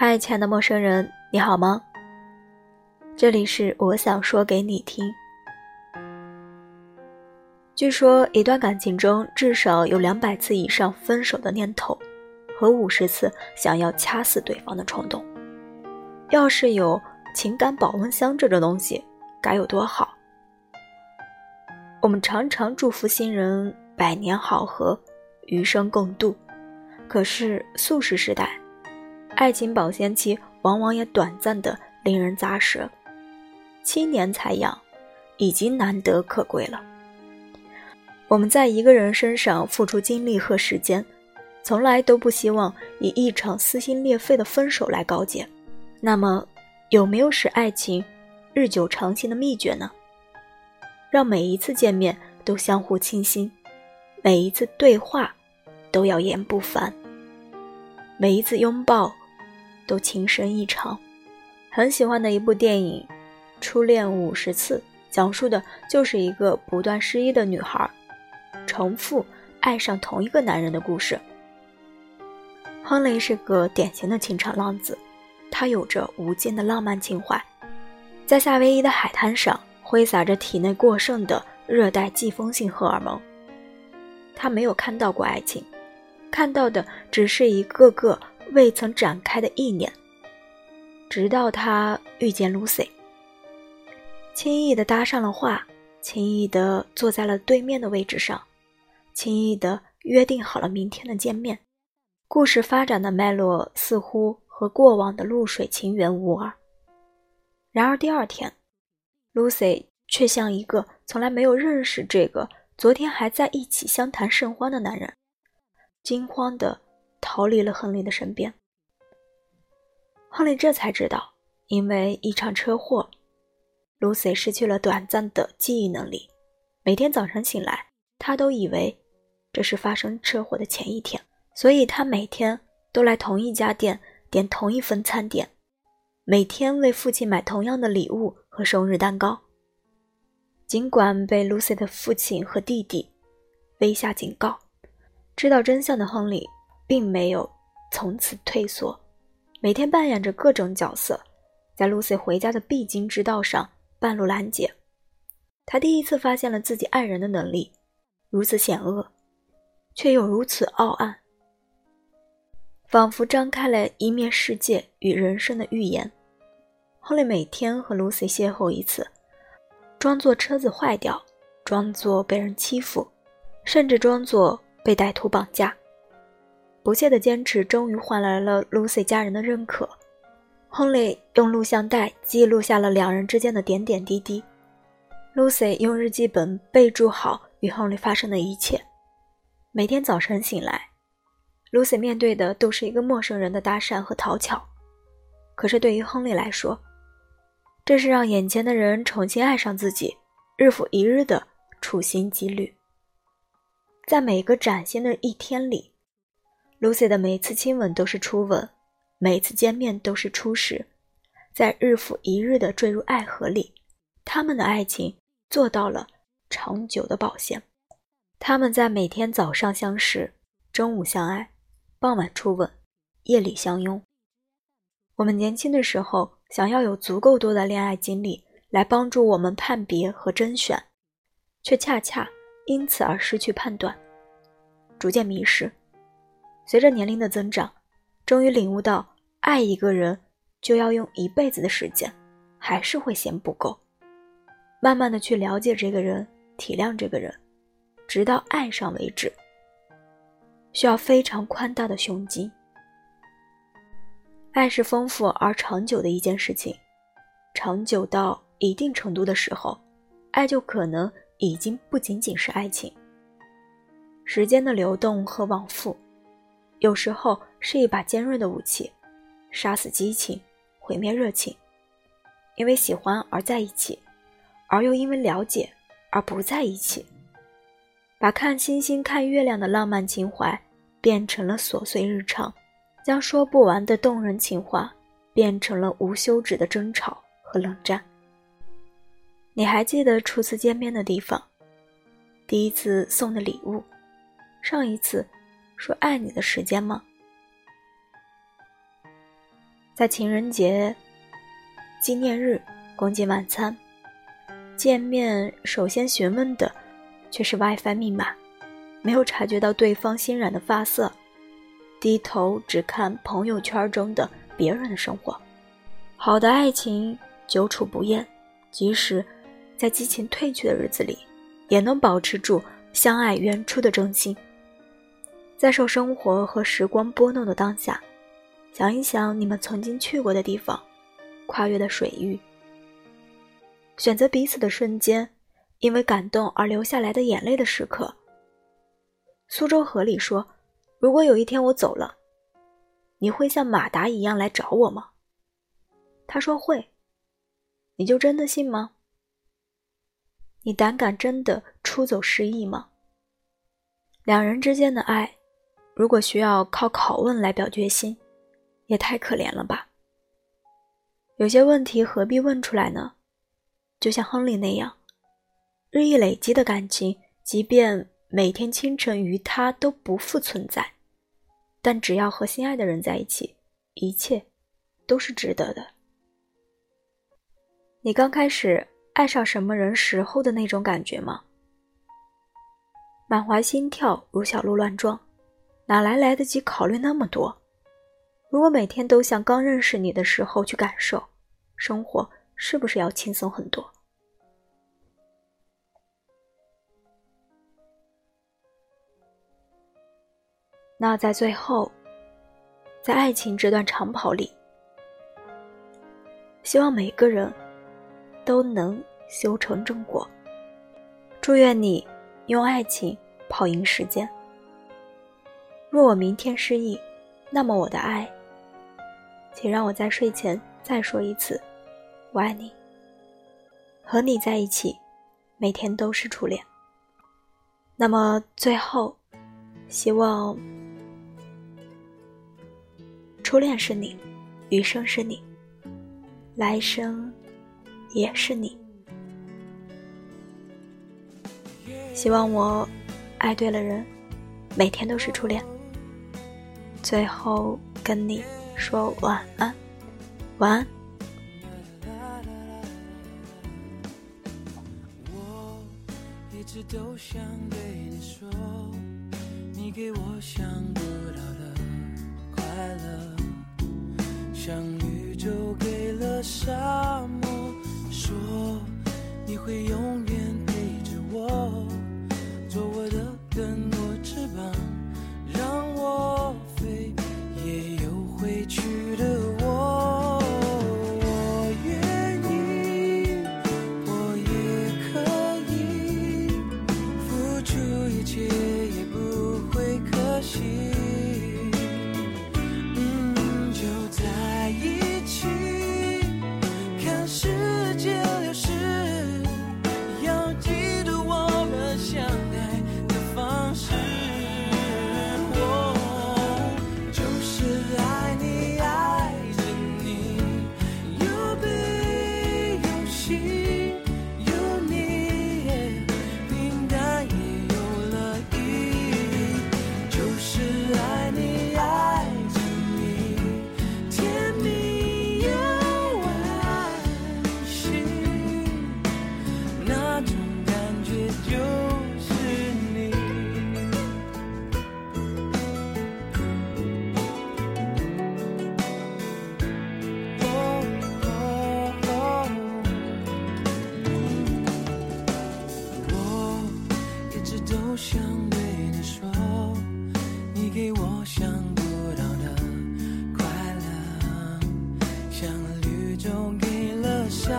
嗨，亲爱的陌生人，你好吗？这里是我想说给你听。据说，一段感情中至少有两百次以上分手的念头，和五十次想要掐死对方的冲动。要是有情感保温箱这种东西，该有多好！我们常常祝福新人百年好合，余生共度。可是素食时代。爱情保鲜期往往也短暂的令人咂舌，七年才养，已经难得可贵了。我们在一个人身上付出精力和时间，从来都不希望以一场撕心裂肺的分手来告捷。那么，有没有使爱情日久长新的秘诀呢？让每一次见面都相互倾心，每一次对话都要言不凡，每一次拥抱。都情深意长，很喜欢的一部电影《初恋五十次》，讲述的就是一个不断失忆的女孩，重复爱上同一个男人的故事。亨利是个典型的情场浪子，他有着无尽的浪漫情怀，在夏威夷的海滩上挥洒着体内过剩的热带季风性荷尔蒙。他没有看到过爱情，看到的只是一个个。未曾展开的意念，直到他遇见 Lucy，轻易的搭上了话，轻易的坐在了对面的位置上，轻易的约定好了明天的见面。故事发展的脉络似乎和过往的露水情缘无二。然而第二天，Lucy 却像一个从来没有认识这个昨天还在一起相谈甚欢的男人，惊慌的。逃离了亨利的身边。亨利这才知道，因为一场车祸，Lucy 失去了短暂的记忆能力。每天早晨醒来，他都以为这是发生车祸的前一天，所以他每天都来同一家店点同一份餐点，每天为父亲买同样的礼物和生日蛋糕。尽管被 Lucy 的父亲和弟弟威下警告，知道真相的亨利。并没有从此退缩，每天扮演着各种角色，在 Lucy 回家的必经之道上半路拦截。他第一次发现了自己爱人的能力如此险恶，却又如此傲岸，仿佛张开了一面世界与人生的预言。后来每天和 Lucy 邂逅一次，装作车子坏掉，装作被人欺负，甚至装作被歹徒绑架。不懈的坚持终于换来了 Lucy 家人的认可。亨利用录像带记录下了两人之间的点点滴滴。Lucy 用日记本备注好与亨利发生的一切。每天早晨醒来，Lucy 面对的都是一个陌生人的搭讪和讨巧。可是对于亨利来说，这是让眼前的人重新爱上自己，日复一日的处心积虑。在每个崭新的一天里。Lucy 的每一次亲吻都是初吻，每一次见面都是初识，在日复一日的坠入爱河里，他们的爱情做到了长久的保鲜。他们在每天早上相识，中午相爱，傍晚初吻，夜里相拥。我们年轻的时候想要有足够多的恋爱经历来帮助我们判别和甄选，却恰恰因此而失去判断，逐渐迷失。随着年龄的增长，终于领悟到，爱一个人就要用一辈子的时间，还是会嫌不够。慢慢的去了解这个人，体谅这个人，直到爱上为止，需要非常宽大的胸襟。爱是丰富而长久的一件事情，长久到一定程度的时候，爱就可能已经不仅仅是爱情。时间的流动和往复。有时候是一把尖锐的武器，杀死激情，毁灭热情。因为喜欢而在一起，而又因为了解而不在一起，把看星星、看月亮的浪漫情怀变成了琐碎日常，将说不完的动人情话变成了无休止的争吵和冷战。你还记得初次见面的地方，第一次送的礼物，上一次？说爱你的时间吗？在情人节纪念日共进晚餐，见面首先询问的却是 WiFi 密码，没有察觉到对方欣然的发色，低头只看朋友圈中的别人的生活。好的爱情久处不厌，即使在激情褪去的日子里，也能保持住相爱原初的真心。在受生活和时光拨弄的当下。想一想你们曾经去过的地方，跨越的水域，选择彼此的瞬间，因为感动而流下来的眼泪的时刻。苏州河里说：“如果有一天我走了，你会像马达一样来找我吗？”他说会。你就真的信吗？你胆敢真的出走失忆吗？两人之间的爱，如果需要靠拷问来表决心。也太可怜了吧！有些问题何必问出来呢？就像亨利那样，日益累积的感情，即便每天清晨与他都不复存在，但只要和心爱的人在一起，一切都是值得的。你刚开始爱上什么人时候的那种感觉吗？满怀心跳如小鹿乱撞，哪来来得及考虑那么多？如果每天都像刚认识你的时候去感受，生活是不是要轻松很多？那在最后，在爱情这段长跑里，希望每个人都能修成正果。祝愿你用爱情跑赢时间。若我明天失忆，那么我的爱。请让我在睡前再说一次“我爱你”。和你在一起，每天都是初恋。那么最后，希望初恋是你，余生是你，来生也是你。希望我爱对了人，每天都是初恋。最后跟你。说晚安，晚安。我一直都想对你说，你给我想不到的快乐，像宇宙给了沙漠，说你会永远像绿洲给了沙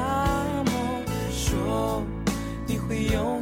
漠说你会永